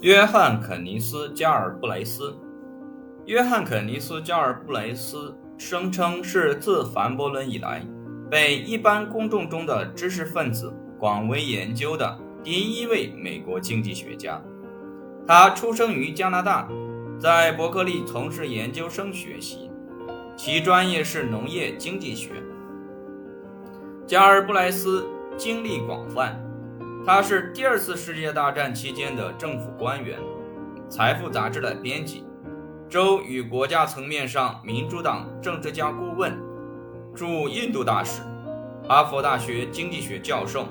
约翰·肯尼斯·加尔布雷斯。约翰·肯尼斯·加尔布雷斯声称是自凡伯伦以来被一般公众中的知识分子广为研究的第一位美国经济学家。他出生于加拿大，在伯克利从事研究生学习，其专业是农业经济学。加尔布莱斯经历广泛。他是第二次世界大战期间的政府官员，《财富》杂志的编辑，州与国家层面上民主党政治家顾问，驻印度大使，哈佛大学经济学教授，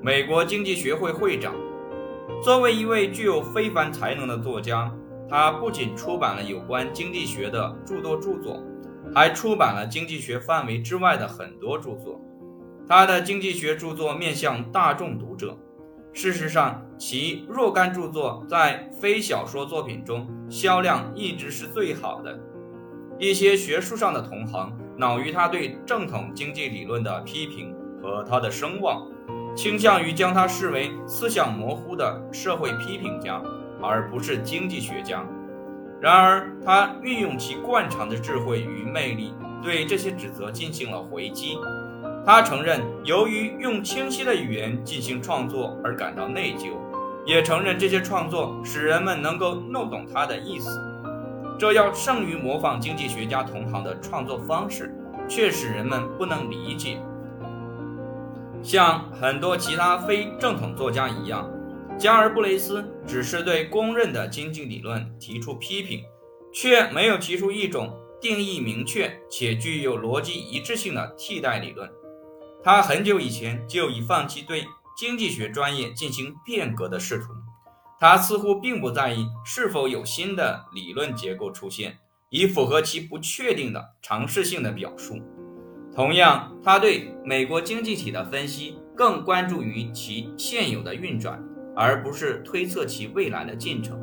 美国经济学会会长。作为一位具有非凡才能的作家，他不仅出版了有关经济学的诸多著作，还出版了经济学范围之外的很多著作。他的经济学著作面向大众读者。事实上，其若干著作在非小说作品中销量一直是最好的。一些学术上的同行恼于他对正统经济理论的批评和他的声望，倾向于将他视为思想模糊的社会批评家，而不是经济学家。然而，他运用其惯常的智慧与魅力，对这些指责进行了回击。他承认，由于用清晰的语言进行创作而感到内疚，也承认这些创作使人们能够弄懂他的意思。这要胜于模仿经济学家同行的创作方式，却使人们不能理解。像很多其他非正统作家一样，加尔布雷斯只是对公认的经济理论提出批评，却没有提出一种定义明确且具有逻辑一致性的替代理论。他很久以前就已放弃对经济学专业进行变革的试图，他似乎并不在意是否有新的理论结构出现，以符合其不确定的尝试性的表述。同样，他对美国经济体的分析更关注于其现有的运转，而不是推测其未来的进程。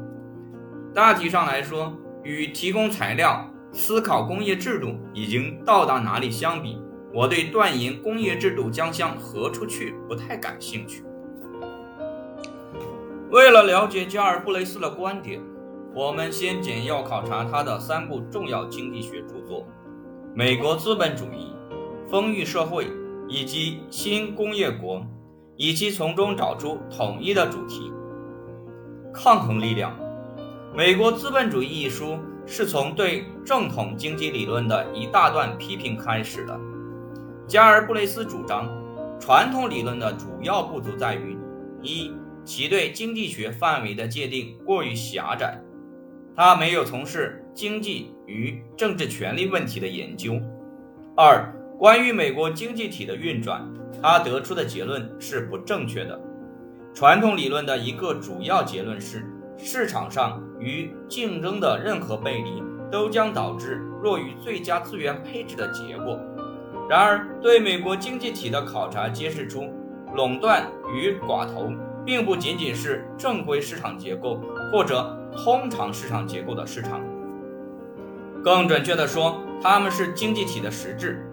大体上来说，与提供材料、思考工业制度已经到达哪里相比。我对断言工业制度将向何处去不太感兴趣。为了了解加尔布雷斯的观点，我们先简要考察他的三部重要经济学著作：《美国资本主义》《丰裕社会》以及《新工业国》，以及从中找出统一的主题。抗衡力量，《美国资本主义》一书是从对正统经济理论的一大段批评开始的。加尔布雷斯主张，传统理论的主要不足在于：一，其对经济学范围的界定过于狭窄，他没有从事经济与政治权利问题的研究；二，关于美国经济体的运转，他得出的结论是不正确的。传统理论的一个主要结论是，市场上与竞争的任何背离都将导致弱于最佳资源配置的结果。然而，对美国经济体的考察揭示出，垄断与寡头并不仅仅是正规市场结构或者通常市场结构的市场。更准确地说，它们是经济体的实质。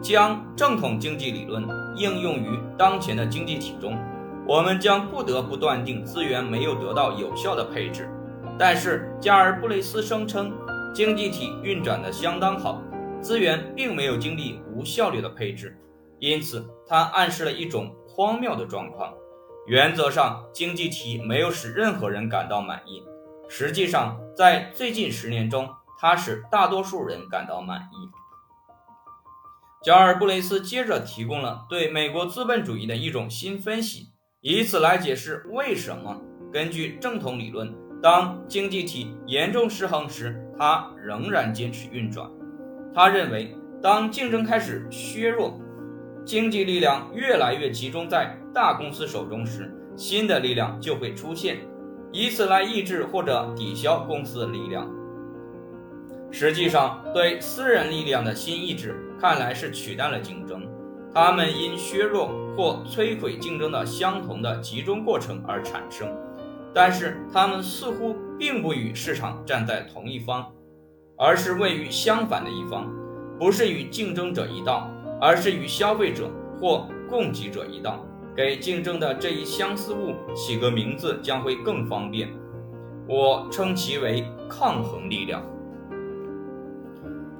将正统经济理论应用于当前的经济体中，我们将不得不断定资源没有得到有效的配置。但是，加尔布雷斯声称，经济体运转得相当好。资源并没有经历无效率的配置，因此它暗示了一种荒谬的状况：原则上，经济体没有使任何人感到满意；实际上，在最近十年中，它使大多数人感到满意。加尔布雷斯接着提供了对美国资本主义的一种新分析，以此来解释为什么根据正统理论，当经济体严重失衡时，它仍然坚持运转。他认为，当竞争开始削弱，经济力量越来越集中在大公司手中时，新的力量就会出现，以此来抑制或者抵消公司的力量。实际上，对私人力量的新意志看来是取代了竞争，他们因削弱或摧毁竞争的相同的集中过程而产生，但是他们似乎并不与市场站在同一方。而是位于相反的一方，不是与竞争者一道，而是与消费者或供给者一道。给竞争的这一相似物起个名字将会更方便。我称其为抗衡力量。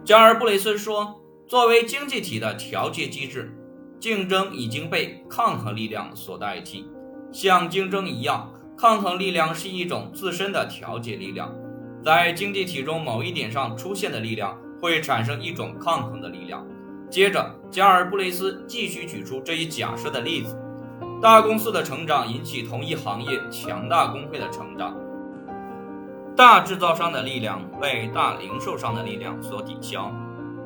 加尔布雷森说，作为经济体的调节机制，竞争已经被抗衡力量所代替。像竞争一样，抗衡力量是一种自身的调节力量。在经济体中某一点上出现的力量，会产生一种抗衡的力量。接着，加尔布雷斯继续举出这一假设的例子：大公司的成长引起同一行业强大工会的成长。大制造商的力量被大零售商的力量所抵消，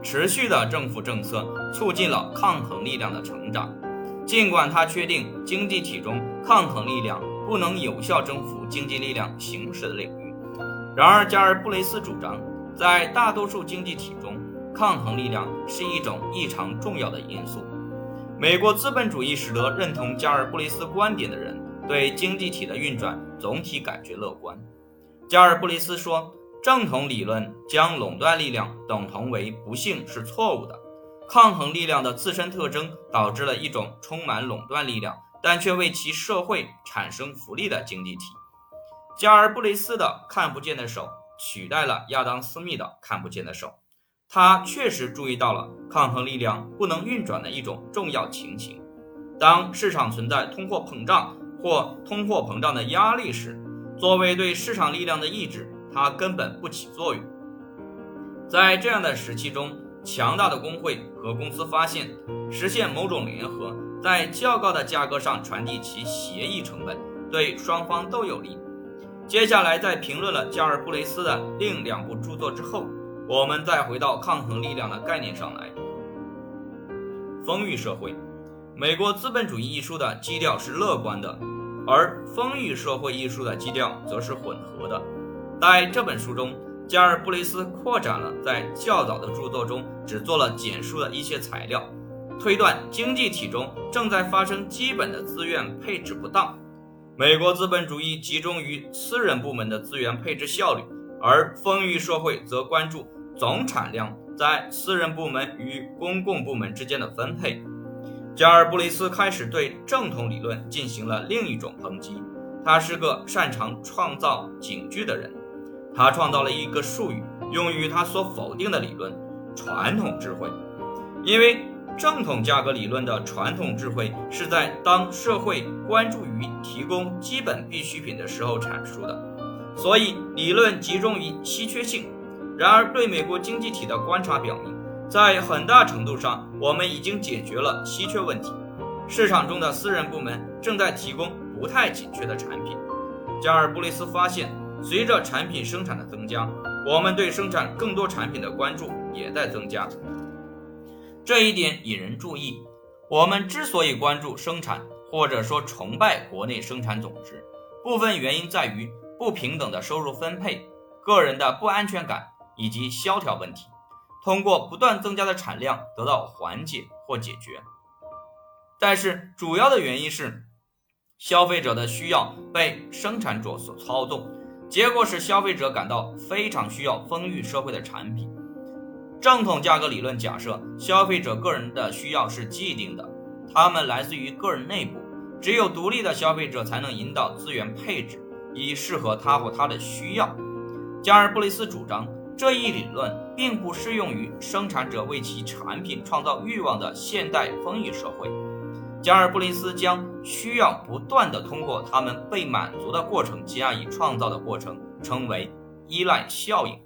持续的政府政策促进了抗衡力量的成长。尽管他确定经济体中抗衡力量不能有效征服经济力量行使的领域，然而加尔布雷斯主张，在大多数经济体中，抗衡力量是一种异常重要的因素。美国资本主义使得认同加尔布雷斯观点的人对经济体的运转总体感觉乐观。加尔布雷斯说：“正统理论将垄断力量等同为不幸是错误的。抗衡力量的自身特征导致了一种充满垄断力量，但却为其社会产生福利的经济体。”加尔布雷斯的看不见的手取代了亚当·斯密的看不见的手。他确实注意到了抗衡力量不能运转的一种重要情形：当市场存在通货膨胀或通货膨胀的压力时。作为对市场力量的抑制，它根本不起作用。在这样的时期中，强大的工会和公司发现，实现某种联合，在较高的价格上传递其协议成本，对双方都有利。接下来，在评论了加尔布雷斯的另两部著作之后，我们再回到抗衡力量的概念上来。《丰裕社会》，美国资本主义一书的基调是乐观的。而《丰裕社会》一书的基调则是混合的。在这本书中，加尔布雷斯扩展了在较早的著作中只做了简述的一些材料，推断经济体中正在发生基本的资源配置不当。美国资本主义集中于私人部门的资源配置效率，而《丰裕社会》则关注总产量在私人部门与公共部门之间的分配。加尔布雷斯开始对正统理论进行了另一种抨击。他是个擅长创造警句的人，他创造了一个术语用于他所否定的理论——传统智慧。因为正统价格理论的传统智慧是在当社会关注于提供基本必需品的时候阐述的，所以理论集中于稀缺性。然而，对美国经济体的观察表明。在很大程度上，我们已经解决了稀缺问题。市场中的私人部门正在提供不太紧缺的产品。加尔布雷斯发现，随着产品生产的增加，我们对生产更多产品的关注也在增加。这一点引人注意。我们之所以关注生产，或者说崇拜国内生产总值，部分原因在于不平等的收入分配、个人的不安全感以及萧条问题。通过不断增加的产量得到缓解或解决，但是主要的原因是消费者的需要被生产者所操纵，结果是消费者感到非常需要丰裕社会的产品。正统价格理论假设消费者个人的需要是既定的，他们来自于个人内部，只有独立的消费者才能引导资源配置以适合他或他的需要。加尔布雷斯主张。这一理论并不适用于生产者为其产品创造欲望的现代丰裕社会。加尔布雷斯将需要不断的通过他们被满足的过程加以创造的过程称为依赖效应。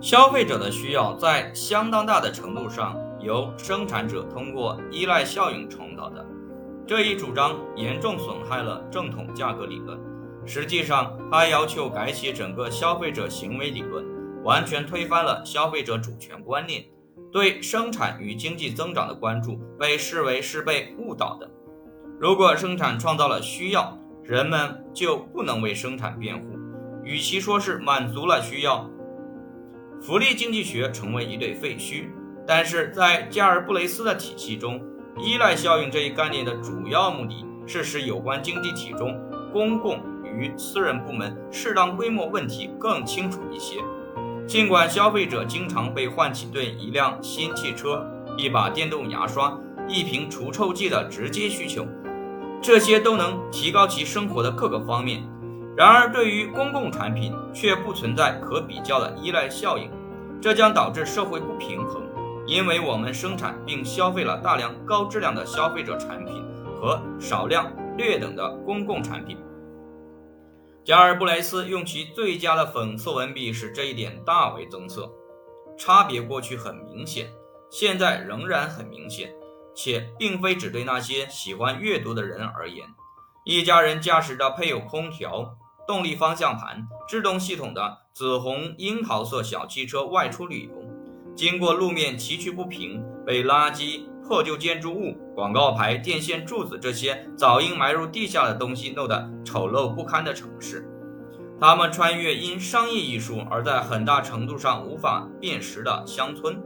消费者的需要在相当大的程度上由生产者通过依赖效应创造的。这一主张严重损害了正统价格理论。实际上，他要求改写整个消费者行为理论。完全推翻了消费者主权观念，对生产与经济增长的关注被视为是被误导的。如果生产创造了需要，人们就不能为生产辩护。与其说是满足了需要，福利经济学成为一对废墟。但是在加尔布雷斯的体系中，依赖效应这一概念的主要目的是使有关经济体中公共与私人部门适当规模问题更清楚一些。尽管消费者经常被唤起对一辆新汽车、一把电动牙刷、一瓶除臭剂的直接需求，这些都能提高其生活的各个方面。然而，对于公共产品却不存在可比较的依赖效应，这将导致社会不平衡，因为我们生产并消费了大量高质量的消费者产品和少量劣等的公共产品。加尔布莱斯用其最佳的讽刺文笔使这一点大为增色。差别过去很明显，现在仍然很明显，且并非只对那些喜欢阅读的人而言。一家人驾驶着配有空调。动力方向盘、制动系统的紫红樱桃色小汽车外出旅游，经过路面崎岖不平、被垃圾、破旧建筑物、广告牌、电线柱子这些早应埋入地下的东西弄得丑陋不堪的城市，他们穿越因商业艺术而在很大程度上无法辨识的乡村，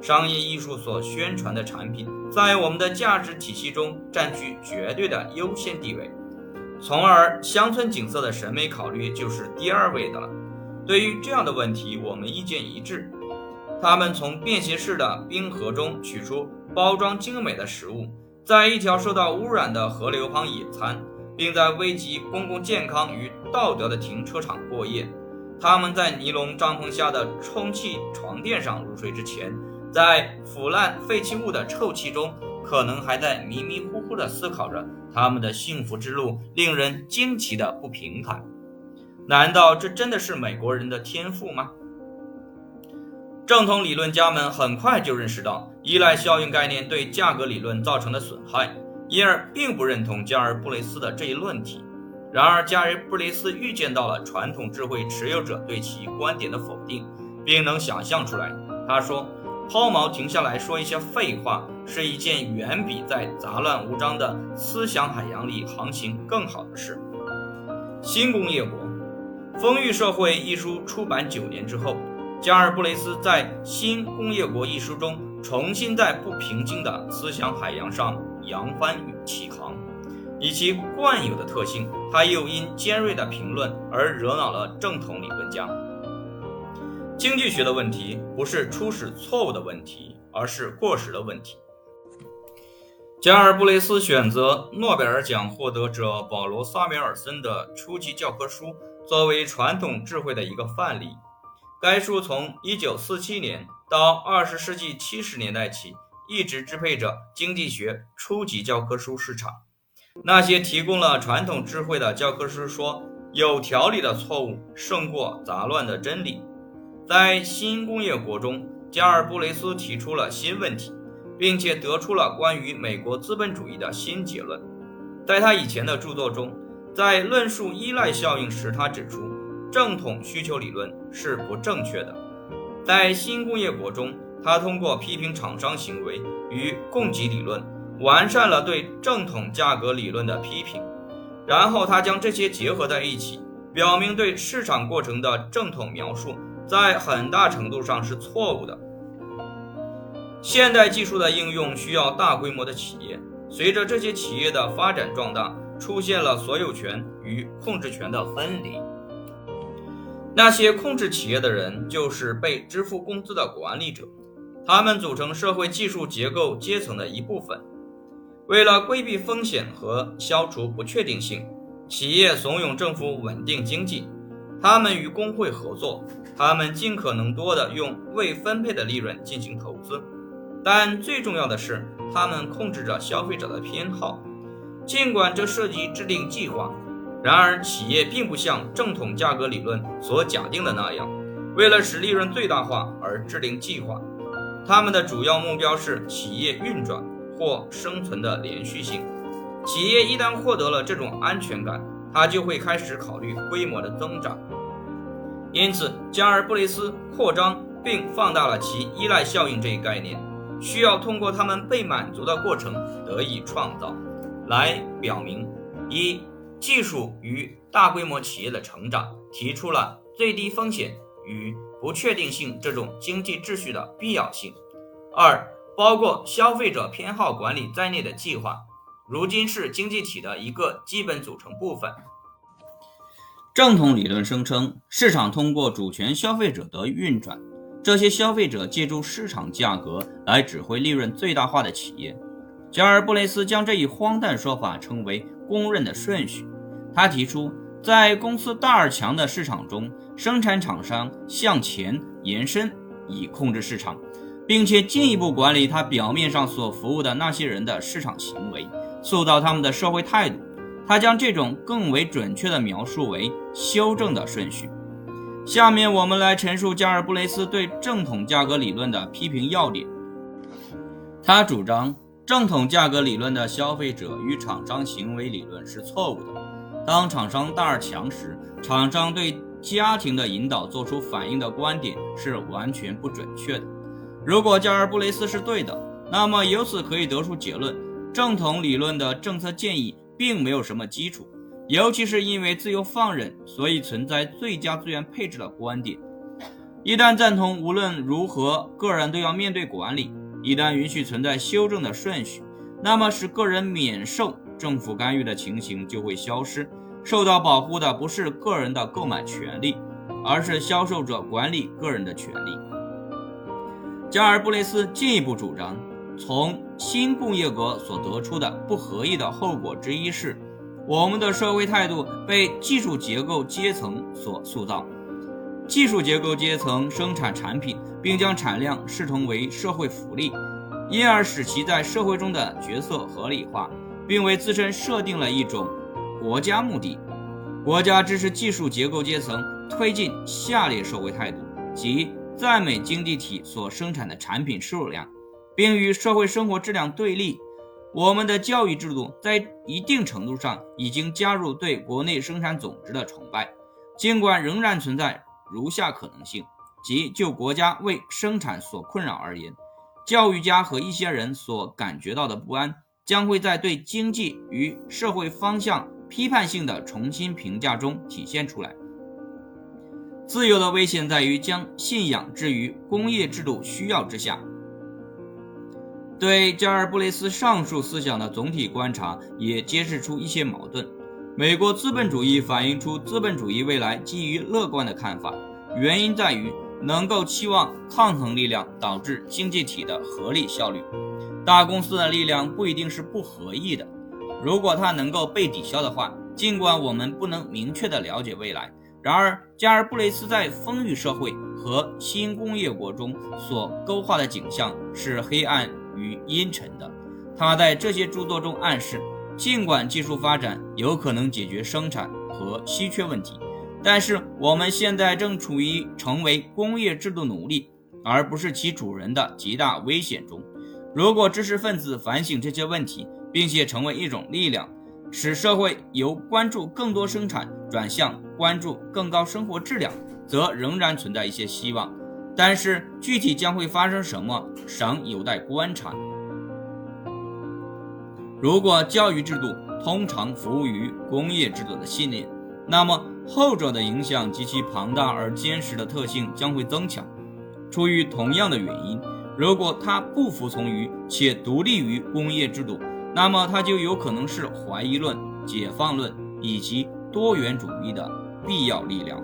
商业艺术所宣传的产品在我们的价值体系中占据绝对的优先地位。从而，乡村景色的审美考虑就是第二位的了。对于这样的问题，我们意见一致。他们从便携式的冰盒中取出包装精美的食物，在一条受到污染的河流旁野餐，并在危及公共健康与道德的停车场过夜。他们在尼龙帐篷下的充气床垫上入睡之前，在腐烂废弃物的臭气中。可能还在迷迷糊糊地思考着他们的幸福之路令人惊奇的不平坦。难道这真的是美国人的天赋吗？正统理论家们很快就认识到依赖效应概念对价格理论造成的损害，因而并不认同加尔布雷斯的这一论题。然而，加尔布雷斯预见到了传统智慧持有者对其观点的否定，并能想象出来。他说。抛锚，停下来说一些废话，是一件远比在杂乱无章的思想海洋里航行更好的事。新工业国，《丰裕社会》一书出版九年之后，加尔布雷斯在《新工业国》一书中重新在不平静的思想海洋上扬帆起航。以其惯有的特性，他又因尖锐的评论而惹恼了正统理论家。经济学的问题不是初始错误的问题，而是过时的问题。加尔布雷斯选择诺贝尔奖获得者保罗·萨米尔森的初级教科书作为传统智慧的一个范例。该书从1947年到20世纪70年代起，一直支配着经济学初级教科书市场。那些提供了传统智慧的教科书说，有条理的错误胜过杂乱的真理。在新工业国中，加尔布雷斯提出了新问题，并且得出了关于美国资本主义的新结论。在他以前的著作中，在论述依赖效应时，他指出正统需求理论是不正确的。在新工业国中，他通过批评厂商行为与供给理论，完善了对正统价格理论的批评。然后他将这些结合在一起，表明对市场过程的正统描述。在很大程度上是错误的。现代技术的应用需要大规模的企业，随着这些企业的发展壮大，出现了所有权与控制权的分离。那些控制企业的人就是被支付工资的管理者，他们组成社会技术结构阶层的一部分。为了规避风险和消除不确定性，企业怂恿政府稳定经济，他们与工会合作。他们尽可能多的用未分配的利润进行投资，但最重要的是，他们控制着消费者的偏好。尽管这涉及制定计划，然而企业并不像正统价格理论所假定的那样，为了使利润最大化而制定计划。他们的主要目标是企业运转或生存的连续性。企业一旦获得了这种安全感，它就会开始考虑规模的增长。因此，加尔布雷斯扩张并放大了其依赖效应这一概念，需要通过他们被满足的过程得以创造，来表明：一、技术与大规模企业的成长提出了最低风险与不确定性这种经济秩序的必要性；二、包括消费者偏好管理在内的计划，如今是经济体的一个基本组成部分。正统理论声称，市场通过主权消费者的运转，这些消费者借助市场价格来指挥利润最大化的企业。加尔布雷斯将这一荒诞说法称为公认的顺序。他提出，在公司大而强的市场中，生产厂商向前延伸以控制市场，并且进一步管理他表面上所服务的那些人的市场行为，塑造他们的社会态度。他将这种更为准确的描述为修正的顺序。下面我们来陈述加尔布雷斯对正统价格理论的批评要点。他主张正统价格理论的消费者与厂商行为理论是错误的。当厂商大而强时，厂商对家庭的引导做出反应的观点是完全不准确的。如果加尔布雷斯是对的，那么由此可以得出结论：正统理论的政策建议并没有什么基础，尤其是因为自由放任，所以存在最佳资源配置的观点。一旦赞同无论如何个人都要面对管理，一旦允许存在修正的顺序，那么使个人免受。政府干预的情形就会消失，受到保护的不是个人的购买权利，而是销售者管理个人的权利。加尔布雷斯进一步主张，从新工业国所得出的不合意的后果之一是，我们的社会态度被技术结构阶层所塑造。技术结构阶层生产产品，并将产量视同为社会福利，因而使其在社会中的角色合理化。并为自身设定了一种国家目的，国家支持技术结构阶层推进下列社会态度，即赞美经济体所生产的产品数量，并与社会生活质量对立。我们的教育制度在一定程度上已经加入对国内生产总值的崇拜，尽管仍然存在如下可能性：即就国家为生产所困扰而言，教育家和一些人所感觉到的不安。将会在对经济与社会方向批判性的重新评价中体现出来。自由的危险在于将信仰置于工业制度需要之下。对加尔布雷斯上述思想的总体观察也揭示出一些矛盾。美国资本主义反映出资本主义未来基于乐观的看法，原因在于能够期望抗衡力量导致经济体的合理效率。大公司的力量不一定是不合意的，如果它能够被抵消的话，尽管我们不能明确的了解未来，然而加尔布雷斯在丰裕社会和新工业国中所勾画的景象是黑暗与阴沉的。他在这些著作中暗示，尽管技术发展有可能解决生产和稀缺问题，但是我们现在正处于成为工业制度奴隶而不是其主人的极大危险中。如果知识分子反省这些问题，并且成为一种力量，使社会由关注更多生产转向关注更高生活质量，则仍然存在一些希望。但是具体将会发生什么，尚有待观察。如果教育制度通常服务于工业制度的信念，那么后者的影响及其庞大而坚实的特性将会增强。出于同样的原因。如果他不服从于且独立于工业制度，那么他就有可能是怀疑论、解放论以及多元主义的必要力量。